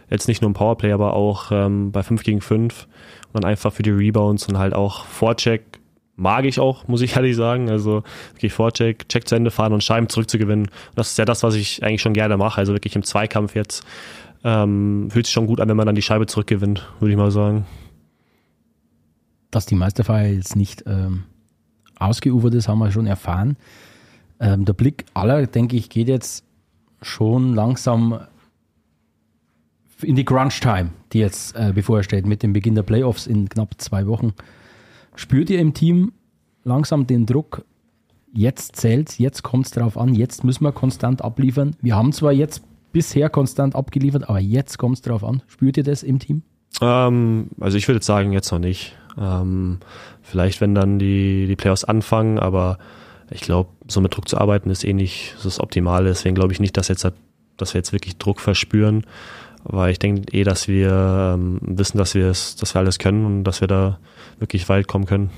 Jetzt nicht nur im Powerplay, aber auch ähm, bei 5 gegen 5 und dann einfach für die Rebounds und halt auch Vorcheck mag ich auch, muss ich ehrlich sagen. Also wirklich Vorcheck, Check zu Ende fahren und Scheiben zurückzugewinnen. Und das ist ja das, was ich eigentlich schon gerne mache. Also wirklich im Zweikampf jetzt ähm, fühlt sich schon gut an, wenn man dann die Scheibe zurückgewinnt, würde ich mal sagen. Dass die Meisterfeier jetzt nicht ähm, ausgeufert ist, haben wir schon erfahren. Ähm, der Blick aller, denke ich, geht jetzt schon langsam in die Crunch-Time, die jetzt äh, bevorsteht mit dem Beginn der Playoffs in knapp zwei Wochen. Spürt ihr im Team langsam den Druck, jetzt zählt jetzt kommt es darauf an, jetzt müssen wir konstant abliefern. Wir haben zwar jetzt bisher konstant abgeliefert, aber jetzt kommt es darauf an. Spürt ihr das im Team? Ähm, also ich würde sagen, jetzt noch nicht. Ähm, vielleicht, wenn dann die, die Playoffs anfangen, aber ich glaube, so mit Druck zu arbeiten ist eh nicht das Optimale. Deswegen glaube ich nicht, dass, jetzt, dass wir jetzt wirklich Druck verspüren, weil ich denke eh, dass wir ähm, wissen, dass wir es, dass wir alles können und dass wir da wirklich weit kommen können.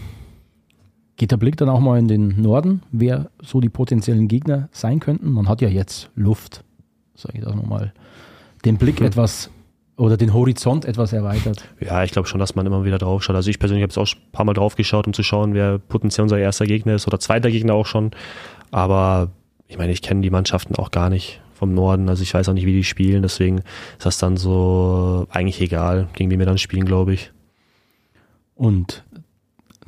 Geht der Blick dann auch mal in den Norden, wer so die potenziellen Gegner sein könnten? Man hat ja jetzt Luft, sage ich das nochmal, den Blick hm. etwas oder den Horizont etwas erweitert. Ja, ich glaube schon, dass man immer wieder drauf schaut. Also ich persönlich habe es auch ein paar Mal drauf geschaut, um zu schauen, wer potenziell unser erster Gegner ist oder zweiter Gegner auch schon. Aber ich meine, ich kenne die Mannschaften auch gar nicht vom Norden. Also ich weiß auch nicht, wie die spielen. Deswegen ist das dann so eigentlich egal, gegen wen wir dann spielen, glaube ich. Und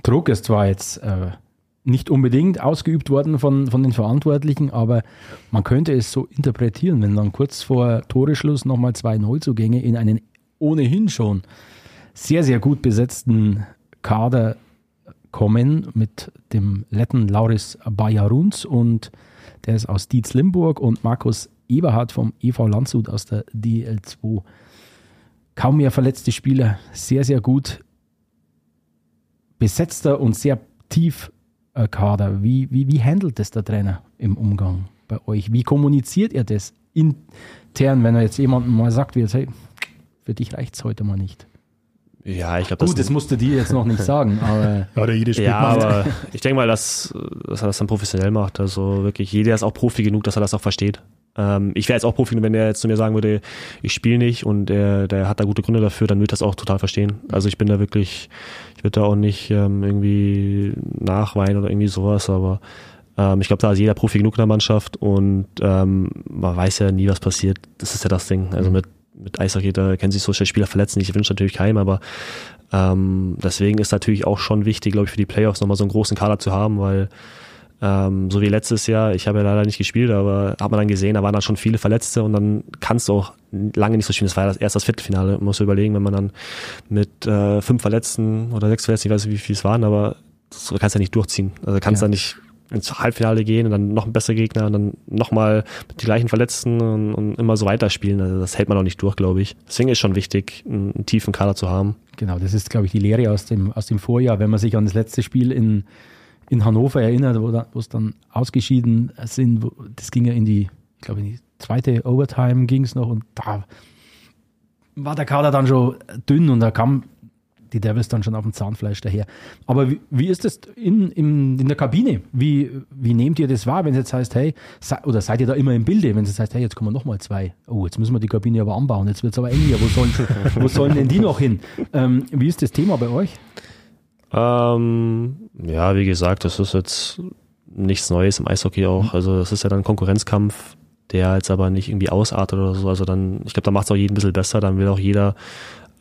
Druck ist zwar jetzt äh, nicht unbedingt ausgeübt worden von, von den Verantwortlichen, aber man könnte es so interpretieren, wenn dann kurz vor Toreschluss nochmal zwei Neuzugänge in einen ohnehin schon sehr, sehr gut besetzten Kader mitbekommen mit dem Letten Lauris Bajaruns und der ist aus Dietz Limburg und Markus Eberhard vom EV Landshut aus der DL2. Kaum mehr verletzte Spieler, sehr, sehr gut besetzter und sehr tief äh, Kader. Wie, wie, wie handelt das der Trainer im Umgang bei euch? Wie kommuniziert er das intern, wenn er jetzt jemandem mal sagt, wie er sagt, für dich reicht es heute mal nicht? Ja, ich glaube, Gut, das, das musste dir jetzt noch nicht sagen, aber. Oder jede Spiel ja, aber ich denke mal, dass, dass er das dann professionell macht. Also wirklich, jeder ist auch Profi genug, dass er das auch versteht. Ähm, ich wäre jetzt auch Profi, wenn er jetzt zu mir sagen würde, ich spiele nicht und er, der hat da gute Gründe dafür, dann würde ich das auch total verstehen. Also ich bin da wirklich, ich würde da auch nicht ähm, irgendwie nachweinen oder irgendwie sowas, aber ähm, ich glaube, da ist jeder Profi genug in der Mannschaft und ähm, man weiß ja nie, was passiert. Das ist ja das Ding. Also mit mit Eishockey, da können sich so schnell Spieler verletzen. Ich wünsche natürlich keinem, aber ähm, deswegen ist natürlich auch schon wichtig, glaube ich, für die Playoffs nochmal so einen großen Kader zu haben, weil ähm, so wie letztes Jahr, ich habe ja leider nicht gespielt, aber hat man dann gesehen, da waren dann schon viele Verletzte und dann kannst du auch lange nicht so spielen. Das war ja erst das Viertelfinale. Man muss überlegen, wenn man dann mit äh, fünf Verletzten oder sechs Verletzten, ich weiß nicht, wie viele es waren, aber das kannst du ja nicht durchziehen. Also kannst ja. da nicht ins Halbfinale gehen und dann noch ein besserer Gegner und dann nochmal mit den gleichen Verletzten und, und, immer so weiterspielen. Also das hält man auch nicht durch, glaube ich. Deswegen ist schon wichtig, einen, einen, tiefen Kader zu haben. Genau, das ist, glaube ich, die Lehre aus dem, aus dem Vorjahr, wenn man sich an das letzte Spiel in, in Hannover erinnert, wo, es dann ausgeschieden sind. Wo, das ging ja in die, ich glaube, in die zweite Overtime ging es noch und da war der Kader dann schon dünn und da kam die Devils dann schon auf dem Zahnfleisch daher. Aber wie, wie ist das in, in, in der Kabine? Wie, wie nehmt ihr das wahr, wenn es jetzt heißt, hey, sei, oder seid ihr da immer im Bilde, wenn es jetzt heißt, hey, jetzt kommen nochmal zwei. Oh, jetzt müssen wir die Kabine aber anbauen, jetzt wird es aber eng hier. Wo sollen, wo sollen denn die noch hin? Ähm, wie ist das Thema bei euch? Ähm, ja, wie gesagt, das ist jetzt nichts Neues im Eishockey auch. Mhm. Also das ist ja dann ein Konkurrenzkampf, der jetzt aber nicht irgendwie ausartet oder so. Also dann, ich glaube, da macht es auch jeden ein bisschen besser. Dann will auch jeder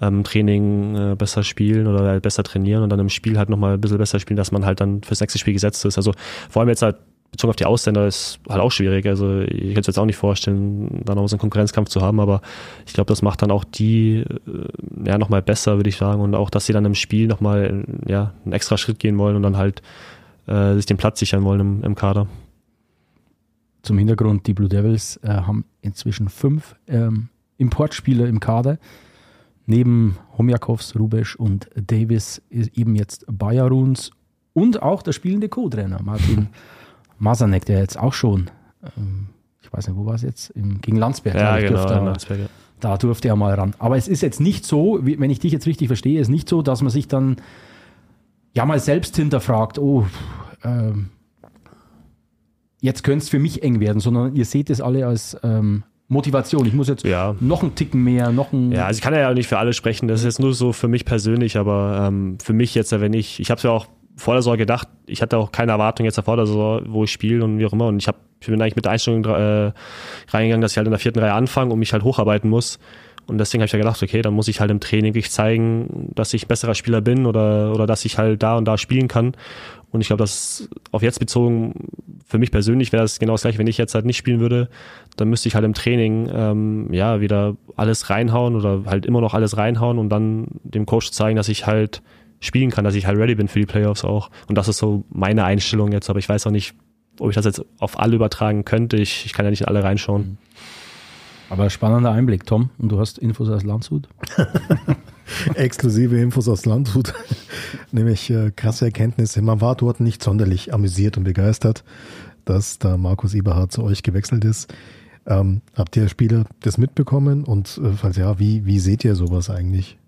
ähm, Training äh, besser spielen oder halt besser trainieren und dann im Spiel halt nochmal ein bisschen besser spielen, dass man halt dann fürs nächste Spiel gesetzt ist. Also vor allem jetzt halt bezogen auf die Ausländer ist halt auch schwierig. Also ich könnte es jetzt auch nicht vorstellen, da noch so einen Konkurrenzkampf zu haben, aber ich glaube, das macht dann auch die äh, ja nochmal besser, würde ich sagen. Und auch, dass sie dann im Spiel nochmal ja, einen extra Schritt gehen wollen und dann halt äh, sich den Platz sichern wollen im, im Kader. Zum Hintergrund, die Blue Devils äh, haben inzwischen fünf ähm, Importspieler im Kader. Neben Homjakovs, Rubesch und Davis eben jetzt Bajaruns und auch der spielende Co-Trainer Martin Masanek, der jetzt auch schon, ähm, ich weiß nicht, wo war es jetzt, Im, gegen Landsberg. Ja, genau, durfte, Landsberg, ja. Da durfte er mal ran. Aber es ist jetzt nicht so, wie, wenn ich dich jetzt richtig verstehe, ist nicht so, dass man sich dann ja mal selbst hinterfragt, oh, ähm, jetzt könnte es für mich eng werden, sondern ihr seht es alle als ähm, Motivation. Ich muss jetzt ja. noch einen Ticken mehr, noch ein. Ja, also ich kann ja nicht für alle sprechen. Das ist jetzt nur so für mich persönlich, aber ähm, für mich jetzt, wenn ich, ich habe es ja auch vor der Saison gedacht, ich hatte auch keine Erwartung jetzt vor der Saison, wo ich spiele und wie auch immer. Und ich, hab, ich bin eigentlich mit der Einstellung äh, reingegangen, dass ich halt in der vierten Reihe anfange und mich halt hocharbeiten muss. Und deswegen habe ich ja gedacht, okay, dann muss ich halt im Training wirklich zeigen, dass ich besserer Spieler bin oder, oder dass ich halt da und da spielen kann. Und ich glaube, das auf jetzt bezogen, für mich persönlich wäre es genau das gleiche, wenn ich jetzt halt nicht spielen würde, dann müsste ich halt im Training ähm, ja wieder alles reinhauen oder halt immer noch alles reinhauen und dann dem Coach zeigen, dass ich halt spielen kann, dass ich halt ready bin für die Playoffs auch. Und das ist so meine Einstellung jetzt, aber ich weiß auch nicht, ob ich das jetzt auf alle übertragen könnte. Ich, ich kann ja nicht in alle reinschauen. Aber spannender Einblick, Tom. Und du hast Infos aus Landshut? Exklusive Infos aus Landshut, nämlich äh, krasse Erkenntnisse. Man war dort nicht sonderlich amüsiert und begeistert, dass da Markus Eberhard zu euch gewechselt ist. Ähm, habt ihr Spieler das mitbekommen und äh, falls ja, wie, wie seht ihr sowas eigentlich?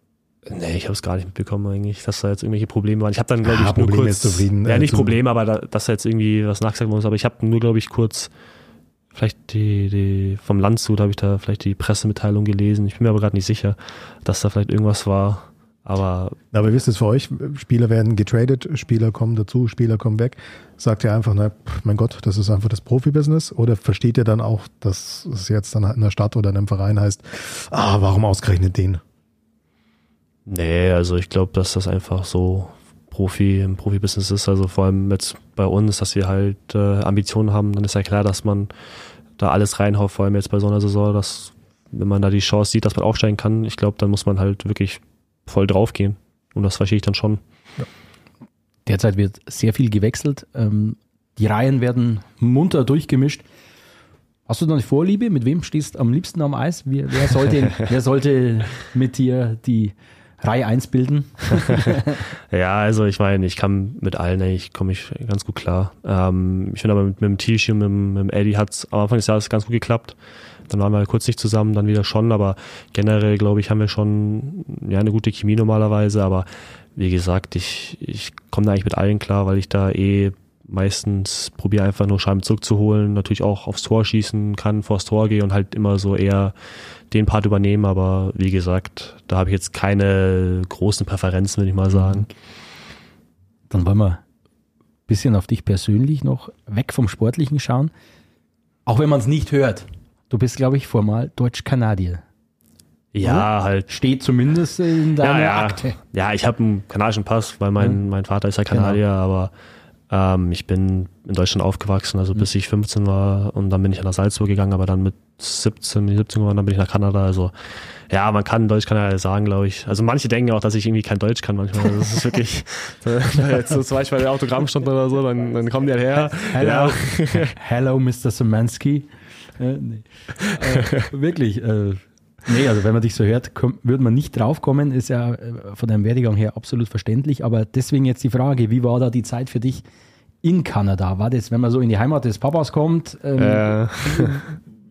Nee, ich habe es gar nicht mitbekommen eigentlich, dass da jetzt irgendwelche Probleme waren. Ich habe dann, glaube ich, ah, nur kurz... Zufrieden, ja, nicht äh, Probleme, aber da, dass da jetzt irgendwie was nachgesagt worden ist. Aber ich habe nur, glaube ich, kurz vielleicht die, die vom Landshut habe ich da vielleicht die Pressemitteilung gelesen. Ich bin mir aber gerade nicht sicher, dass da vielleicht irgendwas war. Aber, aber wisst ihr es für euch? Spieler werden getradet, Spieler kommen dazu, Spieler kommen weg. Sagt ihr einfach, na, mein Gott, das ist einfach das Profibusiness? Oder versteht ihr dann auch, dass es jetzt dann in der Stadt oder in einem Verein heißt, ah, warum ausgerechnet den? Nee, also ich glaube, dass das einfach so Profi im Profibusiness ist. Also vor allem jetzt bei uns, dass wir halt äh, Ambitionen haben, dann ist ja klar, dass man da alles reinhaut, vor allem jetzt bei so einer Saison, dass wenn man da die Chance sieht, dass man aufsteigen kann, ich glaube, dann muss man halt wirklich voll drauf gehen. Und das verstehe ich dann schon. Ja. Derzeit wird sehr viel gewechselt. Ähm, die Reihen werden munter durchgemischt. Hast du noch eine Vorliebe? Mit wem stehst du am liebsten am Eis? Wer, wer, sollte, wer sollte mit dir die Reihe 1 bilden? ja, also ich meine, ich kann mit allen eigentlich, komme ich ganz gut klar. Ähm, ich finde aber mit, mit dem Tisch und mit, mit dem Eddie hat es am Anfang des Jahres ganz gut geklappt. Dann waren wir kurz nicht zusammen, dann wieder schon, aber generell, glaube ich, haben wir schon ja, eine gute Chemie normalerweise, aber wie gesagt, ich, ich komme da eigentlich mit allen klar, weil ich da eh meistens probiere einfach nur Scheiben zurückzuholen, natürlich auch aufs Tor schießen kann, vors Tor gehe und halt immer so eher den Part übernehmen, aber wie gesagt, da habe ich jetzt keine großen Präferenzen, würde ich mal sagen. Dann wollen wir ein bisschen auf dich persönlich noch weg vom Sportlichen schauen. Auch wenn man es nicht hört. Du bist, glaube ich, formal Deutsch-Kanadier. Ja, Oder? halt. Steht zumindest in deiner Ja, ja. Akte. Ja, ich habe einen kanadischen Pass, weil mein, Mhm. mein Vater ist ja Kanadier, Genau. aber ähm, ich bin in Deutschland aufgewachsen, also Mhm. bis ich 15 war und dann bin ich nach Salzburg gegangen, aber dann mit 17, mit 17 geworden, dann bin ich nach Kanada. Also ja, man kann Deutsch kann ja sagen, glaube ich. Also manche denken auch, dass ich irgendwie kein Deutsch kann manchmal. Das ist wirklich, jetzt so zum Beispiel der Autogrammstunde oder so, dann, dann kommen die halt her. Hello, Ja. Hello Mr. Szymanski. Äh, nee. äh, wirklich. Äh, nee, also wenn man dich so hört, komm, würde man nicht draufkommen, ist ja äh, von deinem Werdegang her absolut verständlich. Aber deswegen jetzt die Frage, wie war da die Zeit für dich in Kanada? War das, wenn man so in die Heimat des Papas kommt, ähm, Äh,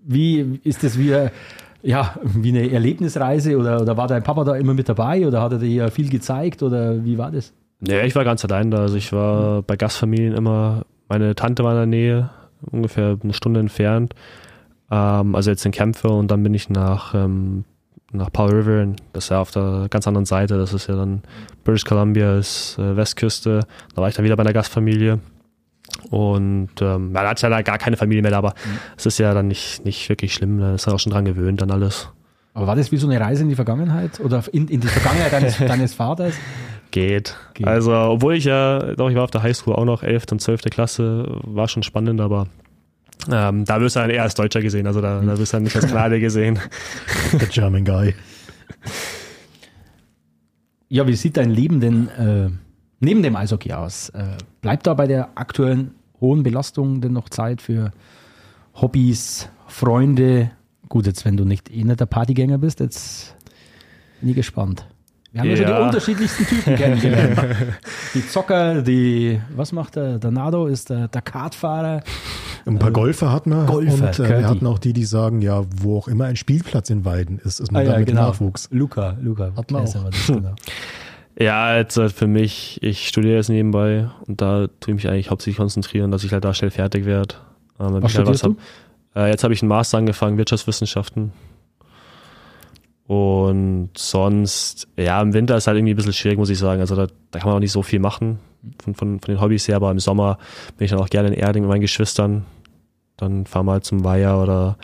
wie ist das wie, ja, wie eine Erlebnisreise oder, oder war dein Papa da immer mit dabei oder hat er dir viel gezeigt oder wie war das? Ja, ich war ganz allein da. Also ich war bei Gastfamilien immer, meine Tante war in der Nähe, ungefähr eine Stunde entfernt. Ähm, also jetzt in Kämpfe und dann bin ich nach, ähm, nach Powell River, das ist ja auf der ganz anderen Seite, das ist ja dann British Columbia, ist äh, Westküste. Da war ich dann wieder bei einer Gastfamilie. Und ähm, ja, da ich ja gar keine Familie mehr, da, aber es ist ja dann nicht, nicht wirklich schlimm, da ist man auch schon dran gewöhnt an alles. Aber war das wie so eine Reise in die Vergangenheit oder in, in die Vergangenheit deines, deines Vaters? Geht. Geht. Also, obwohl ich ja, doch, ich war auf der Highschool auch noch 11. und 12. Klasse, war schon spannend, aber ähm, da wirst du dann eher als Deutscher gesehen, also da, da wirst du dann nicht als Kanadier gesehen. Der German Guy. Ja, wie sieht dein Leben denn äh, neben dem Eishockey aus? Äh, bleibt da bei der aktuellen hohen Belastung denn noch Zeit für Hobbys, Freunde? Gut, jetzt wenn du nicht eh nicht der Partygänger bist, jetzt bin ich gespannt. Wir haben ja, schon die Ja. unterschiedlichsten Typen kennengelernt. die Zocker, die, was macht der? Der Nado ist der, der Kartfahrer. Ein paar Golfer hatten wir. Golfer, und äh, wir hatten auch die, die sagen, ja, wo auch immer ein Spielplatz in Weiden ist, ist man Ah da ja, mit dem genau. Nachwuchs. Luca, Luca. Hat man auch. das, genau. Ja, jetzt halt für mich, ich studiere jetzt nebenbei und da tue ich mich eigentlich hauptsächlich konzentrieren, dass ich halt da schnell fertig werde. Ähm, damit Was halt du? hab. Äh, jetzt habe ich einen Master angefangen, Wirtschaftswissenschaften. Und sonst, ja, im Winter ist halt irgendwie ein bisschen schwierig, muss ich sagen. Also da, da kann man auch nicht so viel machen von, von, von den Hobbys her, aber im Sommer bin ich dann auch gerne in Erding mit meinen Geschwistern. Dann fahren wir halt zum Weiher oder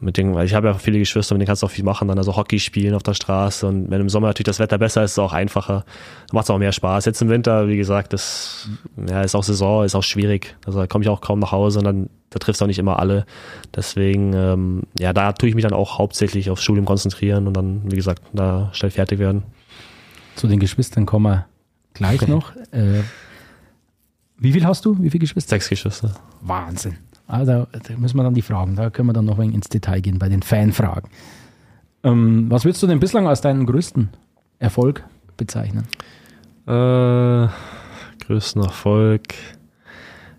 mit denen, weil ich habe ja viele Geschwister, mit denen kannst du auch viel machen, dann also Hockey spielen auf der Straße und wenn im Sommer natürlich das Wetter besser ist, ist es auch einfacher, macht es auch mehr Spaß. Jetzt im Winter, wie gesagt, das ja, ist auch Saison, ist auch schwierig. Also da komme ich auch kaum nach Hause und dann da triffst du auch nicht immer alle. Deswegen, ähm, ja, da tue ich mich dann auch hauptsächlich aufs Studium konzentrieren und dann, wie gesagt, da schnell fertig werden. Zu den Geschwistern kommen wir gleich noch. Äh, wie viel hast du? Wie viele Geschwister? Sechs Geschwister. Wahnsinn. Also, da müssen wir dann die Fragen, da können wir dann noch ein wenig ins Detail gehen bei den Fanfragen. Ähm, was würdest du denn bislang als deinen größten Erfolg bezeichnen? Äh, größten Erfolg.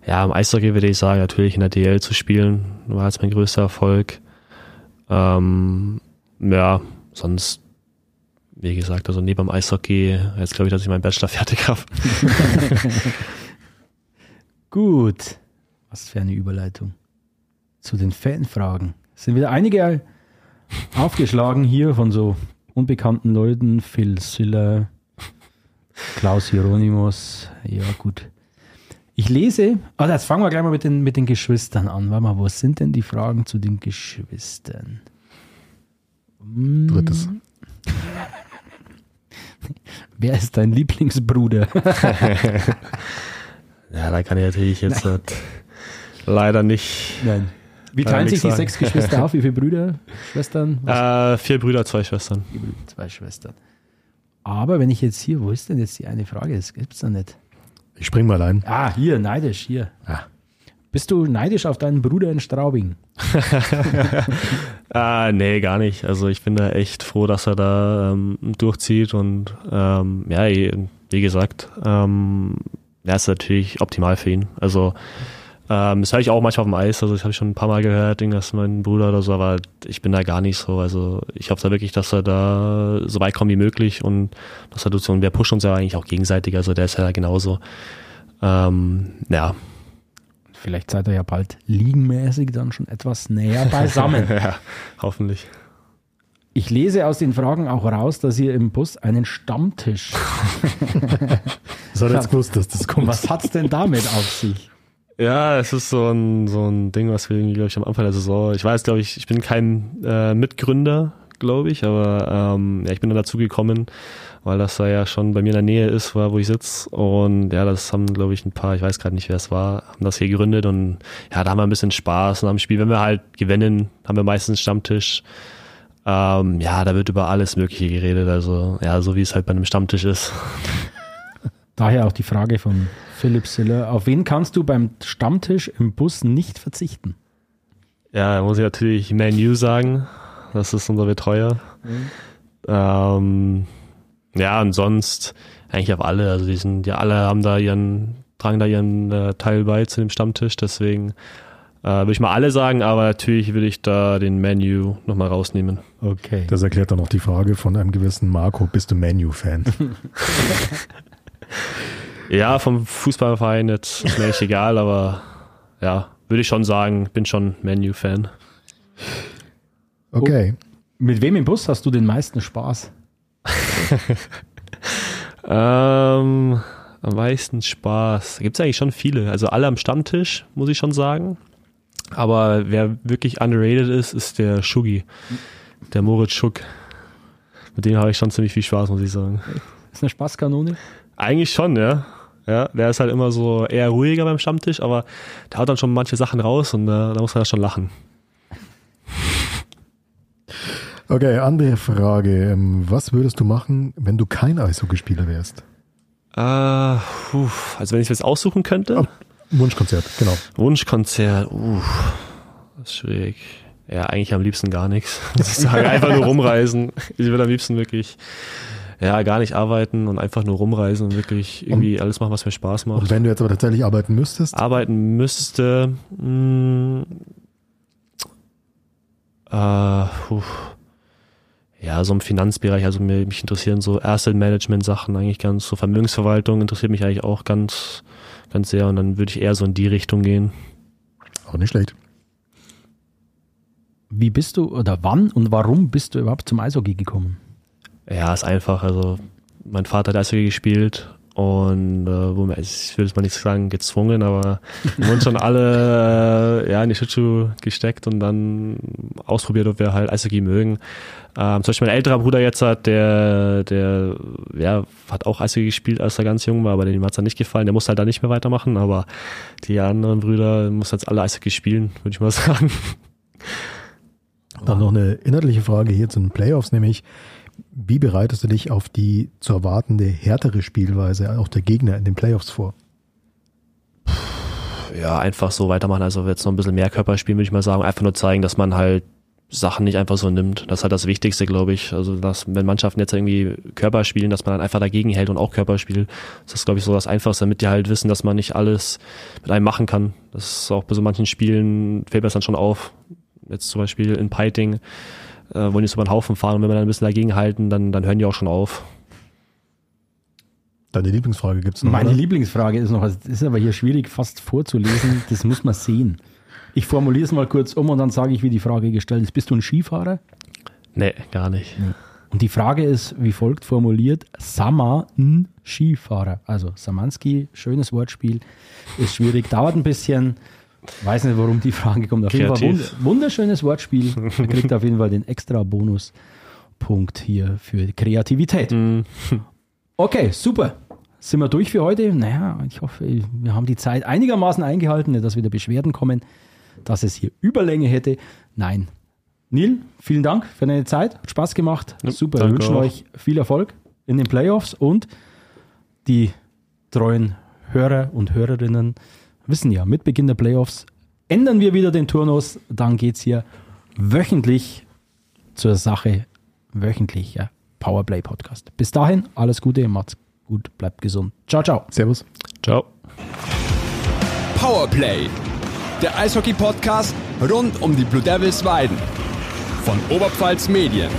Ja, im Eishockey würde ich sagen, natürlich in der DL zu spielen, war jetzt mein größter Erfolg. Ähm, ja, sonst, wie gesagt, also neben dem Eishockey, jetzt glaube ich, dass ich meinen Bachelor fertig habe. Gut. Was für eine Überleitung. Zu den Fanfragen. Es sind wieder einige aufgeschlagen hier von so unbekannten Leuten. Phil Siller, Klaus Hieronymus. Ja, gut. Ich lese, ah, jetzt fangen wir gleich mal mit den, mit den Geschwistern an. Warte mal, was sind denn die Fragen zu den Geschwistern? Hm, Drittes. Wer ist dein Lieblingsbruder? Ja, da kann ich natürlich jetzt halt leider nicht. Nein. Wie teilen ich sich die sagen. sechs Geschwister auf? Wie viele Brüder, Schwestern? Äh, vier Brüder, zwei Schwestern. Zwei Schwestern. Aber wenn ich jetzt hier, wo ist denn jetzt die eine Frage? Das gibt es da nicht. Ich spring mal ein. Ah, hier, neidisch, hier. Ah. Bist du neidisch auf deinen Bruder in Straubing? Ah, nee, gar nicht. Also ich bin da echt froh, dass er da ähm, durchzieht und ähm, ja, wie gesagt, ähm, ja, ist natürlich optimal für ihn. Also ähm, das höre ich auch manchmal auf dem Eis, also das habe ich schon ein paar Mal gehört, dass mein Bruder oder so, aber ich bin da gar nicht so. Also ich hoffe da wirklich, dass er da so weit kommt wie möglich und dass er so, und wir pushen uns ja eigentlich auch gegenseitig, also der ist ja genauso. Ähm, ja. Vielleicht seid ihr ja bald liegenmäßig dann schon etwas näher beisammen. ja, hoffentlich. Ich lese aus den Fragen auch raus, dass ihr im Bus einen Stammtisch. Er jetzt gewusst, dass das kommt. Was hat's denn damit auf sich? Ja, es ist so ein, so ein Ding, was wir, glaube ich, am Anfang der Saison, ich weiß, glaube ich, ich bin kein äh, Mitgründer, glaube ich, aber ähm, ja, ich bin dann dazu gekommen, weil das da ja schon bei mir in der Nähe ist, wo, ich sitze. Und ja, das haben, glaube ich, ein paar, ich weiß gerade nicht, wer es war, haben das hier gegründet und ja, da haben wir ein bisschen Spaß und am Spiel, wenn wir halt gewinnen, haben wir meistens Stammtisch. Ähm, ja, da wird über alles Mögliche geredet, also ja, so wie es halt bei einem Stammtisch ist. Daher auch die Frage von Philipp Siller. Auf wen kannst du beim Stammtisch im Bus nicht verzichten? Ja, da muss ich natürlich Manu sagen. Das ist unser Betreuer. Mhm. Ähm, ja, und sonst eigentlich auf alle. Also die sind, ja alle haben da ihren, tragen da ihren äh, Teil bei zu dem Stammtisch. Deswegen äh, würde ich mal alle sagen, aber natürlich würde ich da den Menu nochmal rausnehmen. Okay. Das erklärt dann auch die Frage von einem gewissen Marco, bist du Menu-Fan? Ja, vom Fußballverein jetzt ist mir echt egal, aber ja, würde ich schon sagen, bin schon Menu-Fan. Okay. Oh, mit wem im Bus hast du den meisten Spaß? ähm, am meisten Spaß. Da gibt es eigentlich schon viele. Also alle am Stammtisch, muss ich schon sagen. Aber wer wirklich underrated ist, ist der Schugi. Der Moritz Schuck. Mit dem habe ich schon ziemlich viel Spaß, muss ich sagen. Ist eine Spaßkanone? Eigentlich schon, ja. Ja, der ist halt immer so eher ruhiger beim Stammtisch, aber der haut dann schon manche Sachen raus und äh, da muss man ja schon lachen. Okay, andere Frage. Ähm, was würdest du machen, wenn du kein Eishockeyspieler wärst? Äh, also wenn ich es jetzt aussuchen könnte? Oh, Wunschkonzert, genau. Wunschkonzert, uh, das ist schwierig. Ja, eigentlich am liebsten gar nichts. Ich sage einfach nur rumreisen. Ich würde am liebsten wirklich ja, gar nicht arbeiten und einfach nur rumreisen und wirklich irgendwie und, alles machen, was mir Spaß macht. Und wenn du jetzt aber tatsächlich arbeiten müsstest? Arbeiten müsste, mh, äh, ja, so im Finanzbereich, also mir, mich interessieren so Asset Management Sachen eigentlich ganz, so Vermögensverwaltung interessiert mich eigentlich auch ganz, ganz sehr und dann würde ich eher so in die Richtung gehen. Auch nicht schlecht. Wie bist du oder wann und warum bist du überhaupt zum Eishockey gekommen? Ja, ist einfach. Also mein Vater hat Eishockey gespielt und äh, wir, ich will jetzt mal nicht sagen gezwungen, aber wir wurden schon alle äh, ja, in die Schlittschuhe gesteckt und dann ausprobiert, ob wir halt Eishockey mögen. Ähm, zum Beispiel mein älterer Bruder jetzt hat, der, der ja, hat auch Eishockey gespielt, als er ganz jung war, aber dem hat es dann nicht gefallen. Der muss halt da nicht mehr weitermachen, aber die anderen Brüder müssen jetzt alle Eishockey spielen, würde ich mal sagen. Dann noch eine inhaltliche Frage hier zu den Playoffs, nämlich wie bereitest du dich auf die zu erwartende härtere Spielweise auch der Gegner in den Playoffs vor? Ja, einfach so weitermachen. Also jetzt noch ein bisschen mehr Körper spielen, würde ich mal sagen. Einfach nur zeigen, dass man halt Sachen nicht einfach so nimmt. Das ist halt das Wichtigste, glaube ich. Also, dass, wenn Mannschaften jetzt irgendwie Körper spielen, dass man dann einfach dagegen hält und auch Körper spielt. Das ist, glaube ich, so das Einfachste, damit die halt wissen, dass man nicht alles mit einem machen kann. Das ist auch bei so manchen Spielen, fällt mir das dann schon auf. Jetzt zum Beispiel in Piting äh, wollen jetzt über den Haufen fahren und wenn wir dann ein bisschen dagegen halten, dann, dann hören die auch schon auf. Deine Lieblingsfrage gibt es noch? Meine oder? Lieblingsfrage ist noch, das ist aber hier schwierig fast vorzulesen, das muss man sehen. Ich formuliere es mal kurz um und dann sage ich, wie die Frage gestellt ist. Bist du ein Skifahrer? Nee, gar nicht. Nee. Und die Frage ist wie folgt formuliert: Sama Skifahrer. Also Samanski, schönes Wortspiel, ist schwierig, dauert ein bisschen. Weiß nicht, warum die Frage kommt. Auf Kreativ. jeden Fall wunderschönes Wortspiel. Er kriegt auf jeden Fall den extra Bonuspunkt hier für Kreativität. Mhm. Okay, super. Sind wir durch für heute? Naja, ich hoffe, wir haben die Zeit einigermaßen eingehalten, nicht, dass wieder Beschwerden kommen, dass es hier Überlänge hätte. Nein. Neil, vielen Dank für deine Zeit. Hat Spaß gemacht. Ja, super. Wir wünschen auch. euch viel Erfolg in den Playoffs und die treuen Hörer und Hörerinnen wissen ja, mit Beginn der Playoffs ändern wir wieder den Turnus. Dann geht es hier wöchentlich zur Sache. Wöchentlicher Powerplay-Podcast. Bis dahin, alles Gute, macht's gut, bleibt gesund. Ciao, ciao. Servus. Ciao. Powerplay, der Eishockey-Podcast rund um die Blue Devils Weiden von Oberpfalz Medien.